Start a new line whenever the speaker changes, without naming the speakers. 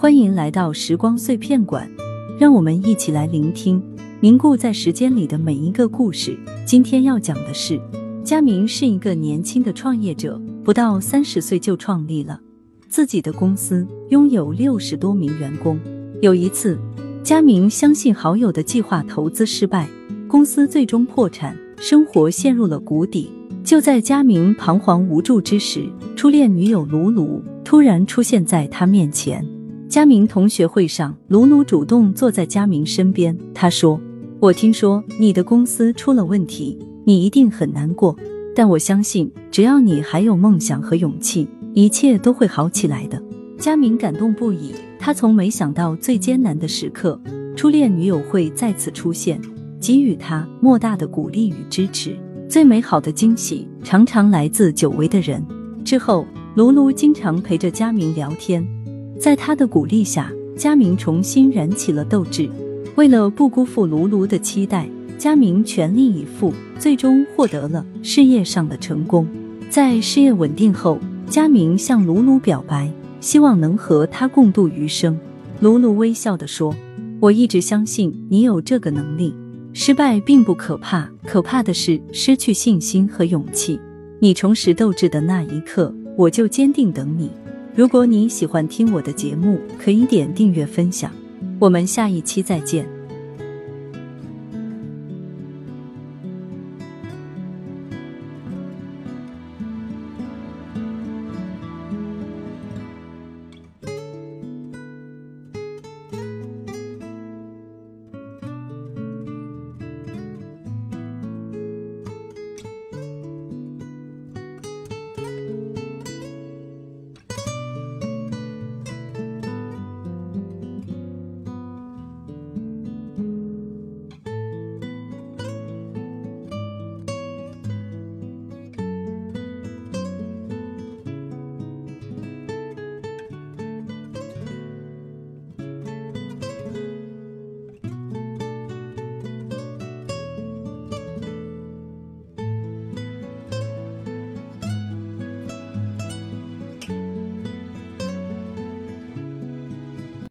欢迎来到时光碎片馆，让我们一起来聆听凝固在时间里的每一个故事。今天要讲的是，佳明是一个年轻的创业者，不到三十岁就创立了自己的公司，拥有六十多名员工。有一次，佳明相信好友的计划投资失败，公司最终破产，生活陷入了谷底。就在佳明彷徨无助之时，初恋女友卢卢突然出现在他面前。佳明同学会上，卢卢主动坐在佳明身边。他说：“我听说你的公司出了问题，你一定很难过。但我相信，只要你还有梦想和勇气，一切都会好起来的。”佳明感动不已。他从没想到，最艰难的时刻，初恋女友会再次出现，给予他莫大的鼓励与支持。最美好的惊喜常常来自久违的人。之后，卢卢经常陪着佳明聊天，在他的鼓励下，佳明重新燃起了斗志。为了不辜负卢卢的期待，佳明全力以赴，最终获得了事业上的成功。在事业稳定后，佳明向卢卢表白，希望能和他共度余生。卢卢微笑地说：“我一直相信你有这个能力。”失败并不可怕，可怕的是失去信心和勇气。你重拾斗志的那一刻，我就坚定等你。如果你喜欢听我的节目，可以点订阅分享。我们下一期再见。